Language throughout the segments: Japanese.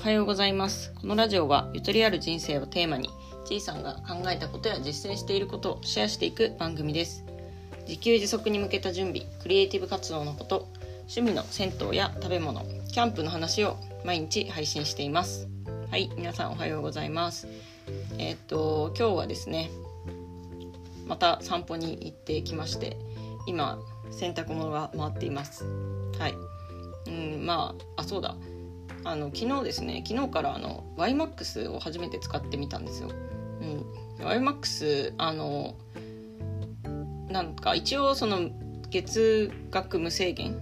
おはようございます。このラジオはゆとりある人生をテーマにちいさんが考えたことや実践していることをシェアしていく番組です。自給自足に向けた準備クリエイティブ活動のこと趣味の銭湯や食べ物キャンプの話を毎日配信しています。はい皆さんおはようございます。えー、っと今日はですねまた散歩に行ってきまして今洗濯物が回っています。はい。うんまああそうだ。あの昨日ですね昨日からあの YMAX を初めて使ってみたんですよ。うん、YMAX あのなんか一応その月額無制限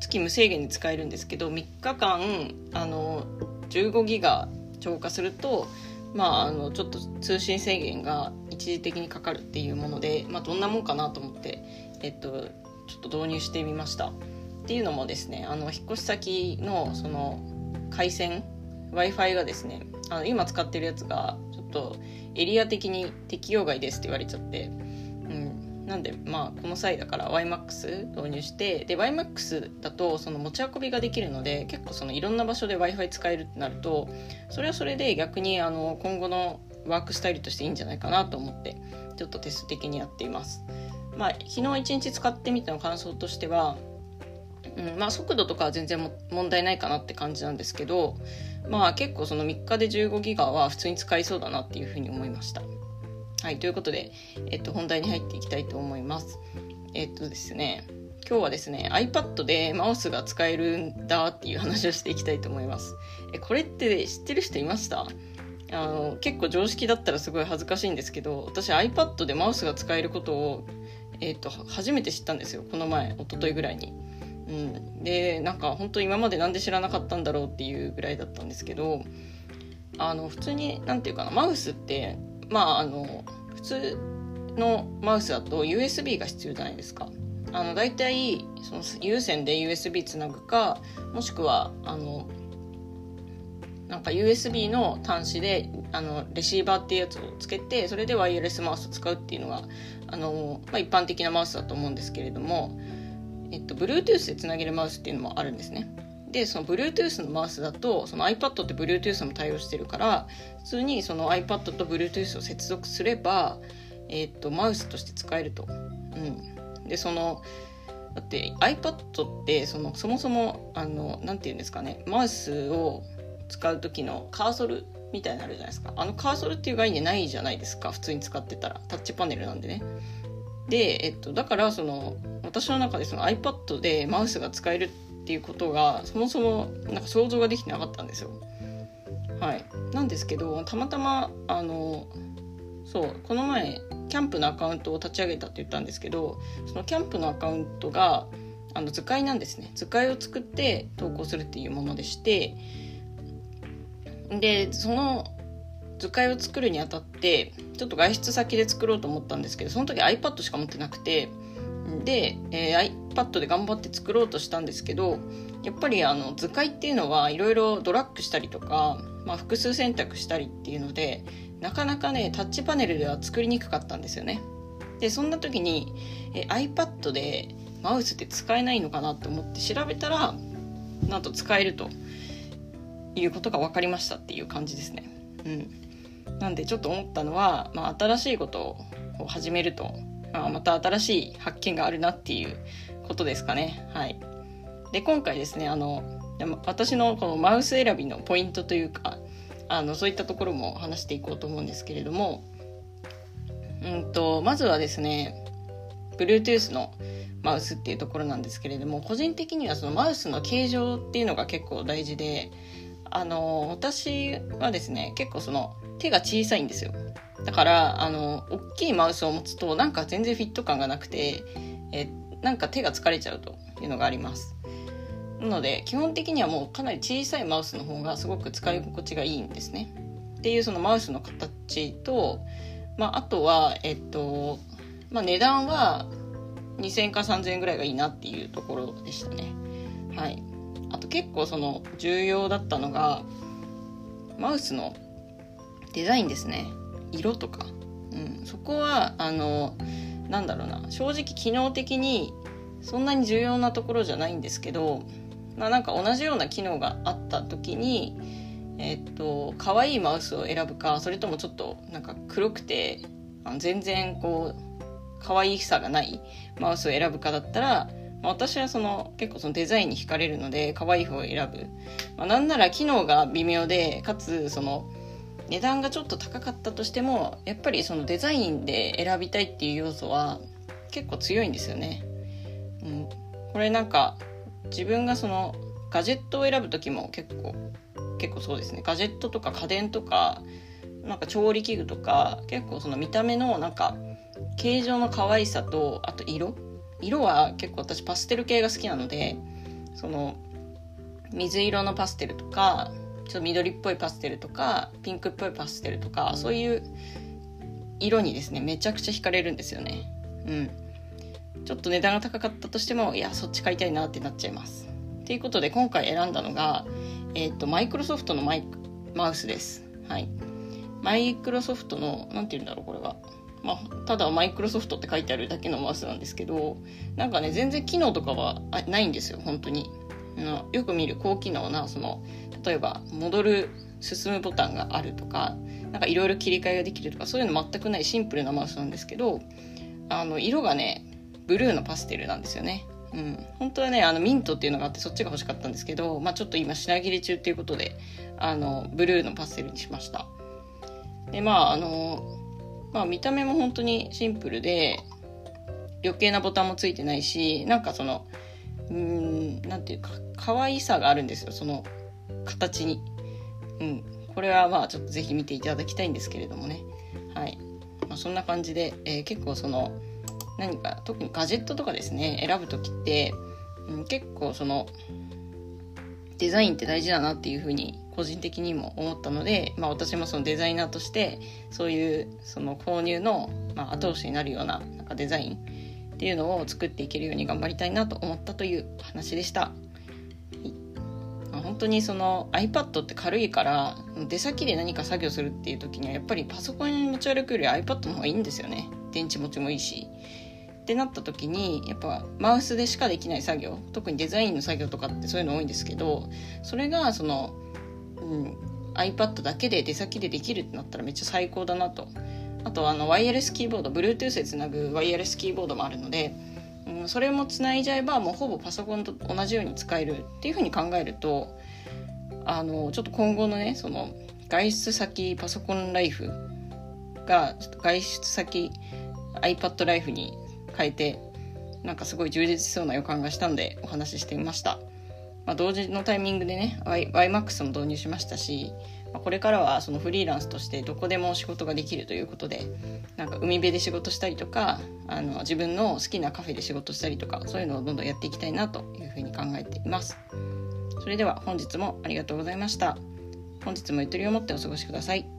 月無制限に使えるんですけど3日間あの15ギガ超過するとまあ、あのちょっと通信制限が一時的にかかるっていうもので、まあ、どんなもんかなと思って、えっと、ちょっと導入してみましたっていうのもですねあの引っ越し先のその回線 w i f i がですねあの今使ってるやつがちょっとエリア的に適用外ですって言われちゃって、うん、なんでまあこの際だから YMAX 導入してで YMAX だとその持ち運びができるので結構そのいろんな場所で w i f i 使えるってなるとそれはそれで逆にあの今後のワークスタイルとしていいんじゃないかなと思ってちょっとテスト的にやっています。まあ、昨日一日使ってみたの感想としてはうんまあ、速度とかは全然問題ないかなって感じなんですけど、まあ、結構その3日で15ギガは普通に使いそうだなっていうふうに思いました。はい、ということで、えっと、本題に入っていきたいと思います。えっとですね、今日はですね iPad でマウスが使えるんだっていう話をしていきたいと思います。えこれって知ってる人いました？あの結構常識だったらすごい恥ずかしいんですけど私 iPad でマウスが使えることを、えーと初めて知ったんですよこの前一昨日ぐらいに。うん、でなんか本当今まで何で知らなかったんだろうっていうぐらいだったんですけどあの普通に何て言うかなマウスってまああの普通のマウスだと USB が必要じゃないですか。あの大体その有線で USB つなぐかもしくはあのなんか USB の端子であのレシーバーっていうやつをつけてそれでワイヤレスマウスを使うっていうのがあの、まあ、一般的なマウスだと思うんですけれどもえっと、Bluetooth でつなげるマウスっていうのもあるんですね。でその Bluetooth のマウスだとその iPad って Bluetooth も対応してるから普通にその iPad と Bluetooth を接続すれば、えっと、マウスとして使えると。うん、でそのだって iPad ってそのそもそもあのなて言うんですかねマウスを使う時のカーソルみたいになるじゃないですかあのカーソルっていう概念ないじゃないですか普通に使ってたらタッチパネルなんでねで、えっと、だからその私の中でその iPad でマウスが使えるっていうことがそもそもなんか想像ができてなかったんですよ。はい、なんですけどたまたまあのそうこの前キャンプのアカウントを立ち上げたって言ったんですけどそのキャンプのアカウントがあの図解なんですね図解を作って投稿するっていうものでしてでその図解を作るにあたってちょっと外出先で作ろうと思ったんですけどその時 iPad しか持ってなくてで、えー、iPad で頑張って作ろうとしたんですけどやっぱりあの図解っていうのはいろいろドラッグしたりとか、まあ、複数選択したりっていうのでなかなかねタッチパネルでは作りにくかったんですよね。でそんな時に、えー、iPad でマウスって使えないのかなと思って調べたらなんと使えるということが分かりましたっていう感じですね。うん、なんでちょっと思ったのは、まあ、新しいことを始めるとまあ、また新しい発見があるなっていうことですかね。はい。で、今回ですね、あの、私のこのマウス選びのポイントというか、あの、そういったところも話していこうと思うんですけれども、うんと、まずはですね、Bluetooth のマウスっていうところなんですけれども、個人的にはそのマウスの形状っていうのが結構大事で、あの、私はですね、結構その手が小さいんですよ。だからあの大きいマウスを持つとなんか全然フィット感がなくてえなんか手が疲れちゃうというのがあります。なので基本的にはもうかなり小さいマウスの方がすごく使い心地がいいんですね。っていうそのマウスの形と、まあ、あとはえっと、まあ、値段は2000円か3000円ぐらいがいいなっていうところでしたね。はい。あと結構その重要だったのがマウスのデザインですね。色とか、うん、そこはあのなんだろうな。正直機能的にそんなに重要なところじゃないんですけど、まあ、なんか同じような機能があった時にえっと可愛いマウスを選ぶかそれともちょっとなんか黒くて全然こう可愛さがないマウスを選ぶかだったら私はその結構そのデザインに惹かれるので可愛い方を選ぶ、まあ、なんなら機能が微妙でかつその値段がちょっと高かったとしてもやっぱりそのデザインで選びたいっていう要素は結構強いんですよね。うん、これなんか自分がそのガジェットを選ぶ時も結構結構そうですね。ガジェットとか家電とかなんか調理器具とか結構その見た目のなんか形状の可愛さとあと色。色は結構私パステル系が好きなのでその水色のパステルとかちょっと緑っぽいパステルとかピンクっぽいパステルとかそういう色にですねめちゃくちゃ惹かれるんですよね。うん。ちょっと値段が高かったとしてもいやそっち買いたいなってなっちゃいます。ということで今回選んだのがえっ、ー、とマイクロソフトのマイマウスです。はい。マイクロソフトの何て言うんだろうこれは。まあ、ただマイクロソフトって書いてあるだけのマウスなんですけどなんかね全然機能とかはないんですよ本当に。のよく見る高機能なその例えば戻る進むボタンがあるとかなんかいろいろ切り替えができるとかそういうの全くないシンプルなマウスなんですけどあの色がねブルーのパステルなんですよね。うん、本当はねあのミントっていうのがあってそっちが欲しかったんですけど、まあ、ちょっと今品切れ中っていうことであのブルーのパステルにしました。でまああのまあ見た目も本当にシンプルで余計なボタンもついてないしなんかそのうんなんていうか可愛さがあるんですよその形に。うん。これはまあちょっとぜひ見ていただきたいんですけれどもね。はい、まあ、そんな感じで、えー、結構その何か特にガジェットとかですね選ぶ時って、うん、結構そのデザインって大事だなっていうふうに個人的にも思ったので、まあ、私もそのデザイナーとしてそういうその購入の、ま、後押しになるようななんかデザインっていうのを作っていけるように頑張りたいなと思ったという話でした。本当にその iPad って軽いから出先で何か作業するっていう時にはやっぱりパソコン持ち歩くより iPad の方がいいんですよね。電池持ちもいいし。ってなった時にやっぱマウスでしかできない作業特にデザインの作業とかってそういうの多いんですけどそれがその、うん、iPad だけで出先でできるってなったらめっちゃ最高だなと。あとあのワイヤレスキーボード Bluetooth でつなぐワイヤレスキーボードもあるので、うん、それもつないじゃえばもうほぼパソコンと同じように使えるっていうふうに考えるとあのちょっと今後のねその外出先パソコンライフがちょっと外出先 iPad ライフに変えてなんかすごい充実しそうな予感がしたんでお話ししてみました、まあ、同時のタイミングでね YMAX も導入しましたし、まあ、これからはそのフリーランスとしてどこでも仕事ができるということでなんか海辺で仕事したりとかあの自分の好きなカフェで仕事したりとかそういうのをどんどんやっていきたいなというふうに考えています。それでは本日もありがとうございました。本日もゆとりを持ってお過ごしください。